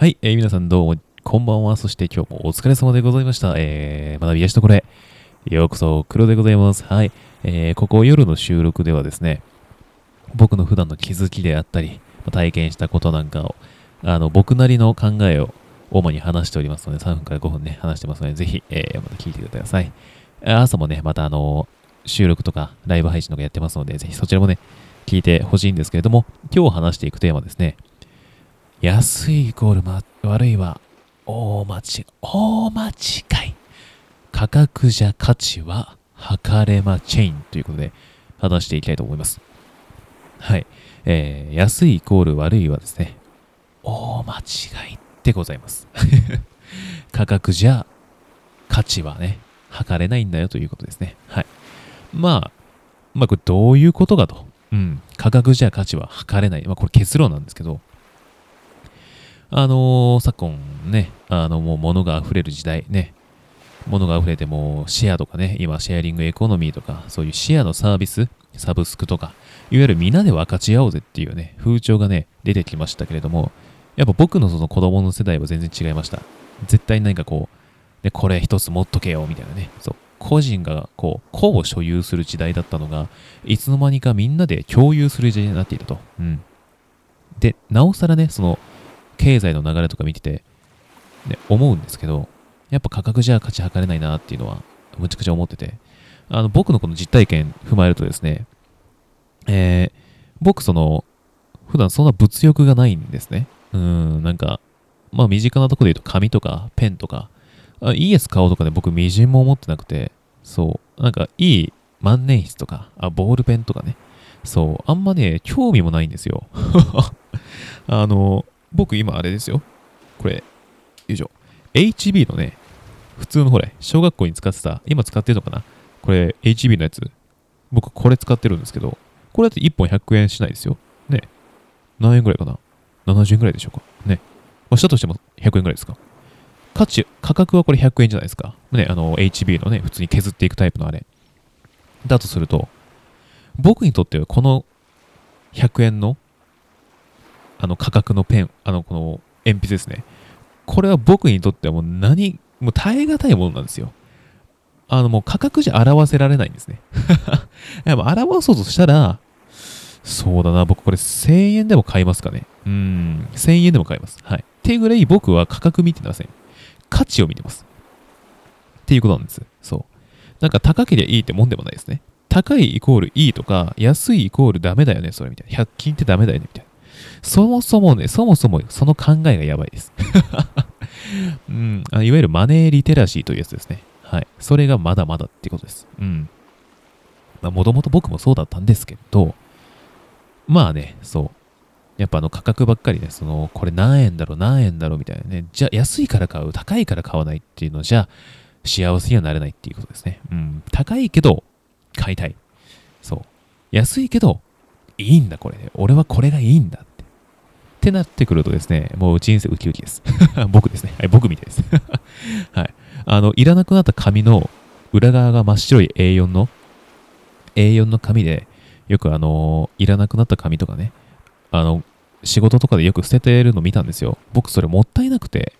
はい、えー、皆さんどうも、こんばんは。そして今日もお疲れ様でございました。えー、学びやしとこれ。ようこそ、黒でございます。はい、えー、ここ夜の収録ではですね、僕の普段の気づきであったり、体験したことなんかを、あの、僕なりの考えを主に話しておりますので、3分から5分ね、話してますので、ぜひ、えー、また聞いてください。朝もね、またあの、収録とかライブ配信とかやってますので、ぜひそちらもね、聞いてほしいんですけれども、今日話していくテーマですね、安いイコール、ま、悪いは大間違い。大間違い。価格じゃ価値は測れまチェインということで話していきたいと思います。はい。えー、安いイコール悪いはですね、大間違いでございます。価格じゃ価値はね、測れないんだよということですね。はい。まあ、まあこれどういうことかと。うん。価格じゃ価値は測れない。まあこれ結論なんですけど、あのー、昨今ね、あの、もう物が溢れる時代ね、物が溢れてもシェアとかね、今シェアリングエコノミーとか、そういうシェアのサービス、サブスクとか、いわゆるみんなで分かち合おうぜっていうね、風潮がね、出てきましたけれども、やっぱ僕のその子供の世代は全然違いました。絶対何かこう、で、これ一つ持っとけよ、みたいなね。そう。個人がこう、個を所有する時代だったのが、いつの間にかみんなで共有する時代になっていたと。うん。で、なおさらね、その、経済の流れとか見てて、ね、思うんですけど、やっぱ価格じゃ価値測れないなっていうのは、むちゃくちゃ思ってて、あの、僕のこの実体験踏まえるとですね、えー、僕その、普段そんな物欲がないんですね。うん、なんか、まあ身近なところで言うと紙とかペンとか、あいいやつ買おうとかね、僕みじんも思ってなくて、そう、なんかいい万年筆とか、あ、ボールペンとかね、そう、あんまね、興味もないんですよ。あの、僕今あれですよ。これ、よいしょ。HB のね、普通のほれ、小学校に使ってた、今使ってるのかな？これ、HB のやつ。僕これ使ってるんですけど、これだって1本100円しないですよ。ね。何円ぐらいかな ?70 円ぐらいでしょうか？ね。まあ、したとしても100円ぐらいですか？価値、価格はこれ100円じゃないですか？ね、あの、HB のね、普通に削っていくタイプのあれ。だとすると、僕にとってはこの100円のあの価格のペン、あのこの鉛筆ですね。これは僕にとってはもう何、もう耐え難いものなんですよ。あのもう価格じゃ表せられないんですね。やっぱ表そうとしたら、そうだな、僕これ1000円でも買いますかね。うん、1000円でも買います。はい。っていうぐらい僕は価格見てません。価値を見てます。っていうことなんです。そう。なんか高ければいいってもんでもないですね。高いイコールいいとか、安いイコールダメだよね、それみたいな。100均ってダメだよね、みたいな。そもそもね、そもそもその考えがやばいです。うん、いわゆるマネーリテラシーというやつですね。はい。それがまだまだってことです。うん。まあ、もともと僕もそうだったんですけど、まあね、そう。やっぱあの価格ばっかりね、その、これ何円だろう、何円だろうみたいなね。じゃ安いから買う、高いから買わないっていうのじゃ、幸せにはなれないっていうことですね。うん。高いけど、買いたい。そう。安いけど、いいんだ、これ。俺はこれがいいんだ。ってなってくるとですね、もう人生ウキウキです。僕ですね。はい、僕みたいです。はい。あの、いらなくなった紙の裏側が真っ白い A4 の、A4 の紙で、よくあの、いらなくなった紙とかね、あの、仕事とかでよく捨ててるの見たんですよ。僕それもったいなくて、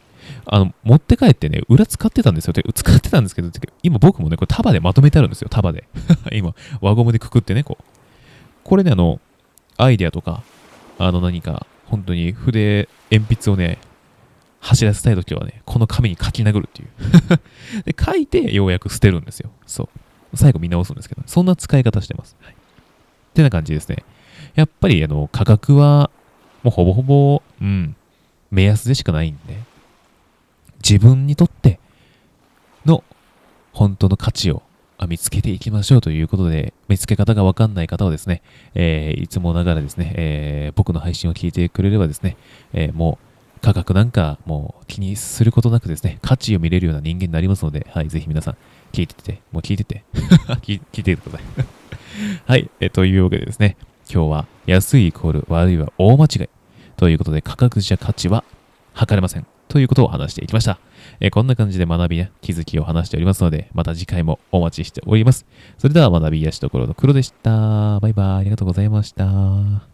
あの、持って帰ってね、裏使ってたんですよ。使ってたんですけど、今僕もね、これ束でまとめてあるんですよ。束で。今、輪ゴムでくくってね、こう。これね、あの、アイデアとか、あの何か本当に筆、鉛筆をね、走らせたいときはね、この紙に書き殴るっていう で、書いてようやく捨てるんですよ。そう。最後見直すんですけど、そんな使い方してます。はい。ってな感じですね。やっぱりあの価格はもうほぼほぼ、うん、目安でしかないんで、自分にとっての本当の価値を見つけていきましょうということで、見つけ方がわかんない方はですね、えー、いつもながらですね、えー、僕の配信を聞いてくれればですね、えー、もう価格なんかもう気にすることなくですね、価値を見れるような人間になりますので、はい、ぜひ皆さん聞いてて、もう聞いてて、聞いててください。はい、えというわけでですね、今日は安いイコール悪いは大間違いということで価格じゃ価値は測れません。ということを話していきました。え、こんな感じで学びや気づきを話しておりますので、また次回もお待ちしております。それでは学びやしところの黒でした。バイバイ。ありがとうございました。